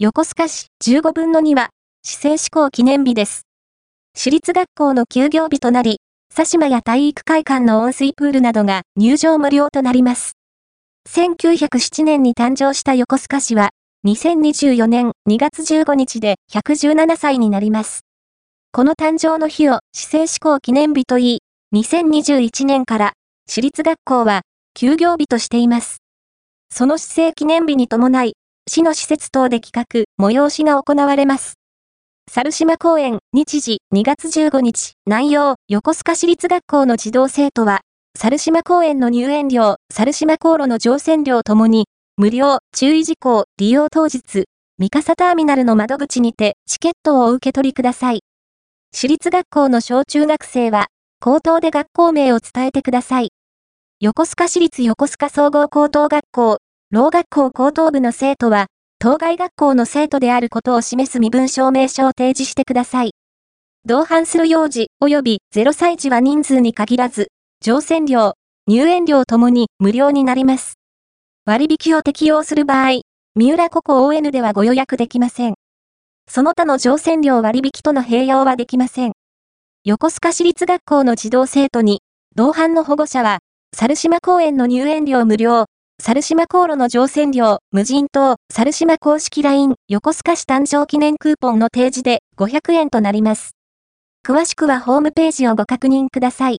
横須賀市15分の2は、市政施行記念日です。私立学校の休業日となり、佐島や体育会館の温水プールなどが入場無料となります。1907年に誕生した横須賀市は、2024年2月15日で117歳になります。この誕生の日を市政施行記念日といい、2021年から私立学校は休業日としています。その市政記念日に伴い、市の施設等で企画、催しが行われます。猿島公園、日時、2月15日、内容、横須賀市立学校の児童生徒は、猿島公園の入園料、猿島航路の乗船料ともに、無料、注意事項、利用当日、三笠ターミナルの窓口にて、チケットをお受け取りください。私立学校の小中学生は、口頭で学校名を伝えてください。横須賀市立横須賀総合高等学校、老学校高等部の生徒は、当該学校の生徒であることを示す身分証明書を提示してください。同伴する幼児及び0歳児は人数に限らず、乗船料、入園料ともに無料になります。割引を適用する場合、三浦ココ ON ではご予約できません。その他の乗船料割引との併用はできません。横須賀市立学校の児童生徒に、同伴の保護者は、猿島公園の入園料無料、猿島航路の乗船料、無人島、猿島公式 LINE、横須賀市誕生記念クーポンの提示で500円となります。詳しくはホームページをご確認ください。